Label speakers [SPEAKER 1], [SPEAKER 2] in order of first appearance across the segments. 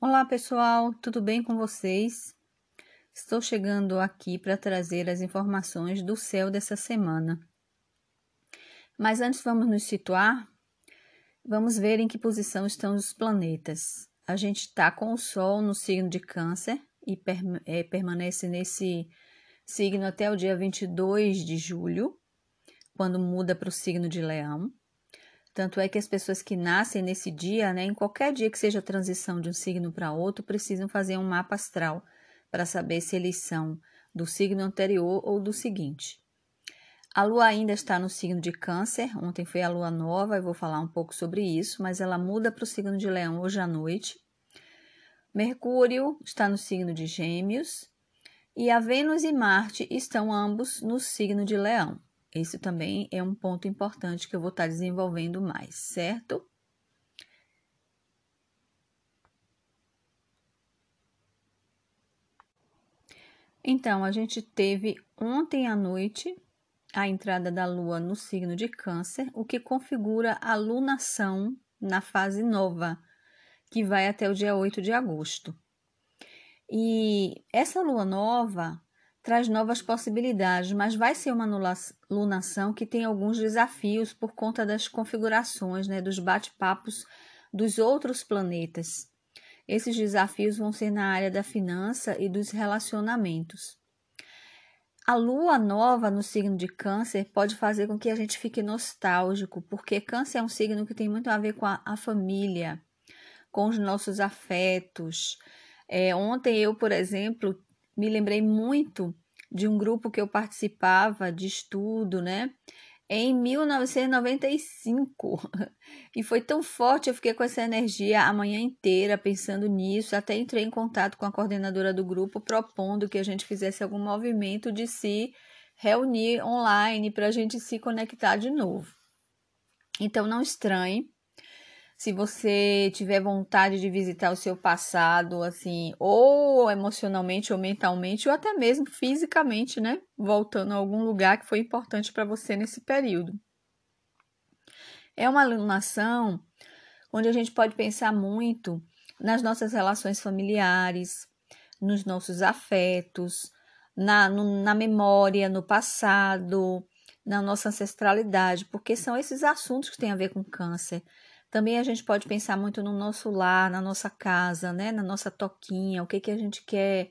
[SPEAKER 1] Olá pessoal, tudo bem com vocês? Estou chegando aqui para trazer as informações do céu dessa semana. Mas antes vamos nos situar, vamos ver em que posição estão os planetas. A gente está com o Sol no signo de Câncer e per é, permanece nesse signo até o dia 22 de julho, quando muda para o signo de Leão. Tanto é que as pessoas que nascem nesse dia, né, em qualquer dia que seja a transição de um signo para outro, precisam fazer um mapa astral para saber se eles são do signo anterior ou do seguinte. A lua ainda está no signo de Câncer, ontem foi a lua nova, eu vou falar um pouco sobre isso, mas ela muda para o signo de Leão hoje à noite. Mercúrio está no signo de Gêmeos e a Vênus e Marte estão ambos no signo de Leão. Esse também é um ponto importante que eu vou estar desenvolvendo mais, certo? Então, a gente teve ontem à noite a entrada da Lua no signo de Câncer, o que configura a lunação na fase nova, que vai até o dia 8 de agosto. E essa lua nova traz novas possibilidades, mas vai ser uma lunação que tem alguns desafios por conta das configurações, né, dos bate-papos dos outros planetas. Esses desafios vão ser na área da finança e dos relacionamentos. A lua nova no signo de Câncer pode fazer com que a gente fique nostálgico, porque Câncer é um signo que tem muito a ver com a, a família, com os nossos afetos. É, ontem eu, por exemplo, me lembrei muito de um grupo que eu participava de estudo, né? Em 1995. E foi tão forte, eu fiquei com essa energia a manhã inteira pensando nisso. Até entrei em contato com a coordenadora do grupo, propondo que a gente fizesse algum movimento de se reunir online para a gente se conectar de novo. Então, não estranhe se você tiver vontade de visitar o seu passado, assim, ou emocionalmente ou mentalmente, ou até mesmo fisicamente, né? Voltando a algum lugar que foi importante para você nesse período. É uma alunação onde a gente pode pensar muito nas nossas relações familiares, nos nossos afetos, na, no, na memória, no passado, na nossa ancestralidade, porque são esses assuntos que têm a ver com câncer. Também a gente pode pensar muito no nosso lar, na nossa casa, né? na nossa toquinha, o que, que a gente quer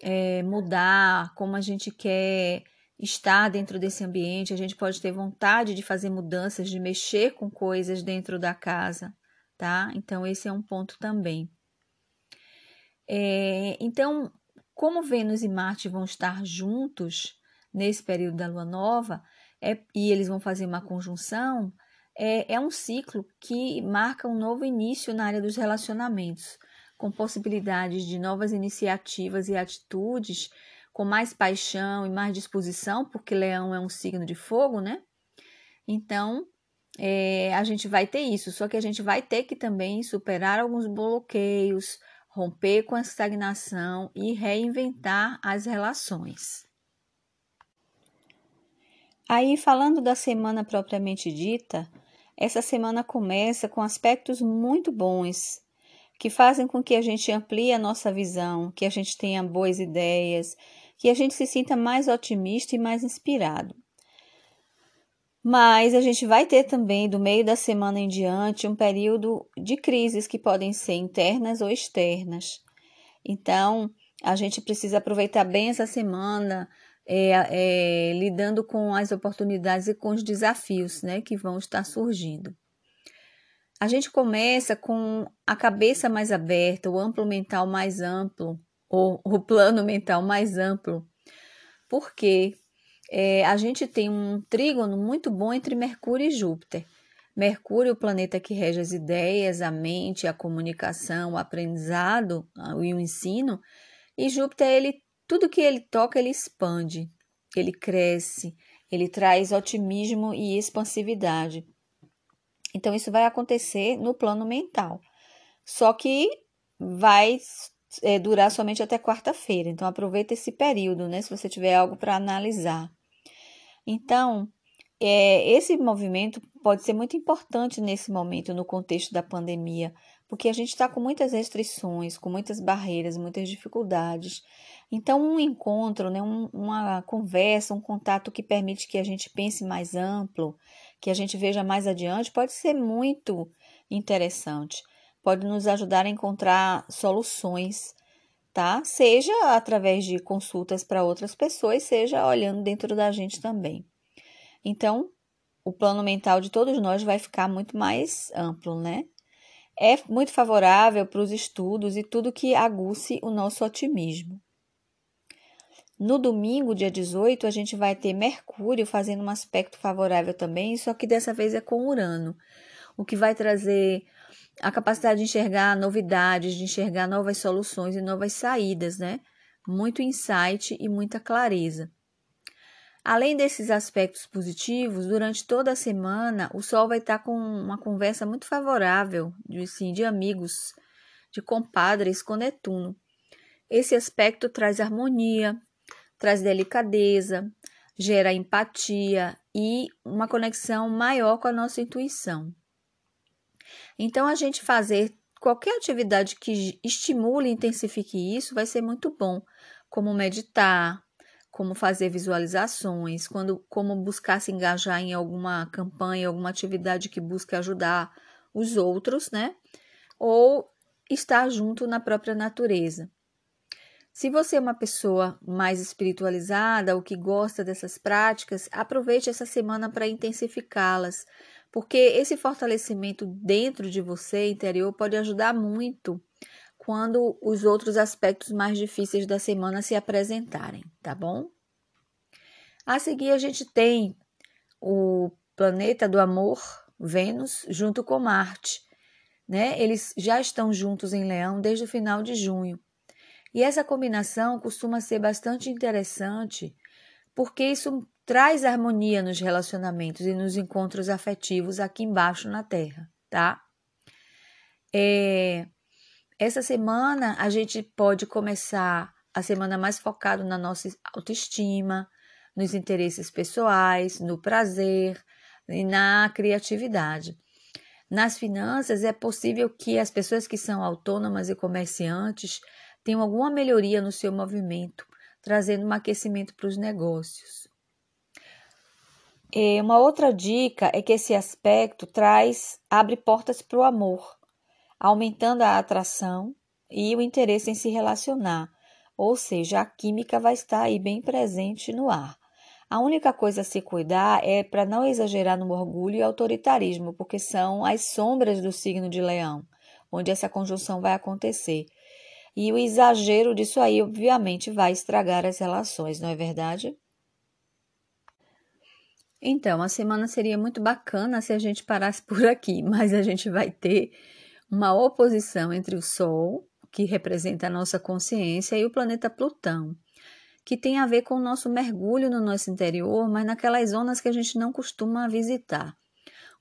[SPEAKER 1] é, mudar, como a gente quer estar dentro desse ambiente. A gente pode ter vontade de fazer mudanças, de mexer com coisas dentro da casa, tá? Então, esse é um ponto também. É, então, como Vênus e Marte vão estar juntos nesse período da lua nova, é, e eles vão fazer uma conjunção, é, é um ciclo que marca um novo início na área dos relacionamentos, com possibilidades de novas iniciativas e atitudes, com mais paixão e mais disposição, porque Leão é um signo de fogo, né? Então, é, a gente vai ter isso, só que a gente vai ter que também superar alguns bloqueios, romper com a estagnação e reinventar as relações. Aí, falando da semana propriamente dita, essa semana começa com aspectos muito bons que fazem com que a gente amplie a nossa visão, que a gente tenha boas ideias, que a gente se sinta mais otimista e mais inspirado. Mas a gente vai ter também, do meio da semana em diante, um período de crises que podem ser internas ou externas. Então, a gente precisa aproveitar bem essa semana é, é, lidando com as oportunidades e com os desafios né, que vão estar surgindo. A gente começa com a cabeça mais aberta, o amplo mental mais amplo, ou o plano mental mais amplo, porque é, a gente tem um trígono muito bom entre Mercúrio e Júpiter. Mercúrio, o planeta que rege as ideias, a mente, a comunicação, o aprendizado e o ensino, e Júpiter ele tudo que ele toca, ele expande, ele cresce, ele traz otimismo e expansividade. Então, isso vai acontecer no plano mental. Só que vai é, durar somente até quarta-feira. Então, aproveita esse período, né? Se você tiver algo para analisar. Então, é, esse movimento pode ser muito importante nesse momento, no contexto da pandemia, porque a gente está com muitas restrições, com muitas barreiras, muitas dificuldades. Então, um encontro, né, um, uma conversa, um contato que permite que a gente pense mais amplo, que a gente veja mais adiante, pode ser muito interessante. Pode nos ajudar a encontrar soluções, tá? Seja através de consultas para outras pessoas, seja olhando dentro da gente também. Então, o plano mental de todos nós vai ficar muito mais amplo, né? É muito favorável para os estudos e tudo que aguce o nosso otimismo. No domingo, dia 18, a gente vai ter Mercúrio fazendo um aspecto favorável também, só que dessa vez é com Urano, o que vai trazer a capacidade de enxergar novidades, de enxergar novas soluções e novas saídas, né? Muito insight e muita clareza. Além desses aspectos positivos, durante toda a semana o Sol vai estar com uma conversa muito favorável de, sim, de amigos, de compadres com Netuno. Esse aspecto traz harmonia, traz delicadeza, gera empatia e uma conexão maior com a nossa intuição. Então, a gente fazer qualquer atividade que estimule e intensifique isso vai ser muito bom, como meditar, como fazer visualizações, quando, como buscar se engajar em alguma campanha, alguma atividade que busque ajudar os outros, né? Ou estar junto na própria natureza. Se você é uma pessoa mais espiritualizada ou que gosta dessas práticas, aproveite essa semana para intensificá-las, porque esse fortalecimento dentro de você interior pode ajudar muito quando os outros aspectos mais difíceis da semana se apresentarem, tá bom? A seguir, a gente tem o planeta do amor, Vênus, junto com Marte. Né? Eles já estão juntos em Leão desde o final de junho. E essa combinação costuma ser bastante interessante, porque isso traz harmonia nos relacionamentos e nos encontros afetivos aqui embaixo na Terra, tá? É, essa semana a gente pode começar a semana mais focado na nossa autoestima, nos interesses pessoais, no prazer e na criatividade. Nas finanças, é possível que as pessoas que são autônomas e comerciantes tenham alguma melhoria no seu movimento, trazendo um aquecimento para os negócios. E uma outra dica é que esse aspecto traz abre portas para o amor aumentando a atração e o interesse em se relacionar, ou seja, a química vai estar aí bem presente no ar. A única coisa a se cuidar é para não exagerar no orgulho e autoritarismo, porque são as sombras do signo de Leão, onde essa conjunção vai acontecer. E o exagero disso aí, obviamente, vai estragar as relações, não é verdade? Então, a semana seria muito bacana se a gente parasse por aqui, mas a gente vai ter uma oposição entre o Sol, que representa a nossa consciência, e o planeta Plutão, que tem a ver com o nosso mergulho no nosso interior, mas naquelas zonas que a gente não costuma visitar.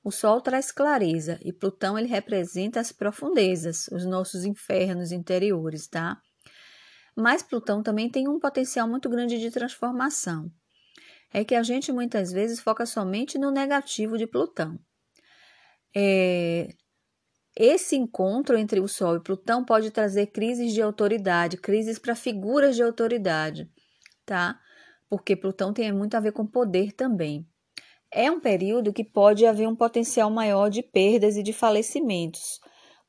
[SPEAKER 1] O Sol traz clareza e Plutão ele representa as profundezas, os nossos infernos interiores, tá? Mas Plutão também tem um potencial muito grande de transformação. É que a gente muitas vezes foca somente no negativo de Plutão. É, esse encontro entre o Sol e Plutão pode trazer crises de autoridade, crises para figuras de autoridade, tá? Porque Plutão tem muito a ver com poder também. É um período que pode haver um potencial maior de perdas e de falecimentos,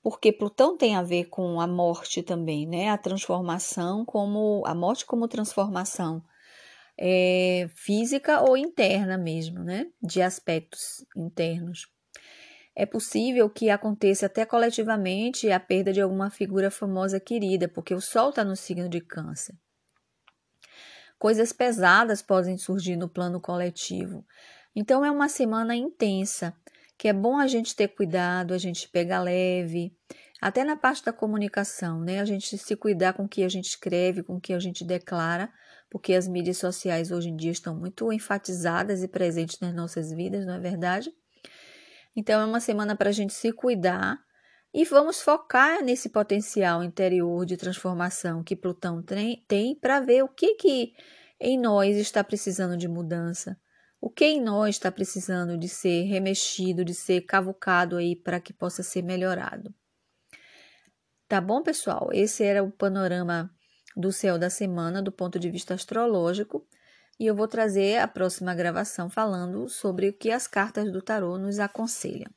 [SPEAKER 1] porque Plutão tem a ver com a morte também, né? A transformação como a morte como transformação é, física ou interna mesmo, né? De aspectos internos. É possível que aconteça até coletivamente a perda de alguma figura famosa querida, porque o Sol está no signo de Câncer. Coisas pesadas podem surgir no plano coletivo. Então, é uma semana intensa, que é bom a gente ter cuidado, a gente pegar leve, até na parte da comunicação, né? A gente se cuidar com o que a gente escreve, com o que a gente declara, porque as mídias sociais hoje em dia estão muito enfatizadas e presentes nas nossas vidas, não é verdade? Então, é uma semana para a gente se cuidar e vamos focar nesse potencial interior de transformação que Plutão tem, para ver o que, que em nós está precisando de mudança, O que em nós está precisando de ser remexido, de ser cavucado aí para que possa ser melhorado. Tá bom, pessoal? Esse era o panorama do céu da semana do ponto de vista astrológico. E eu vou trazer a próxima gravação falando sobre o que as cartas do tarô nos aconselham.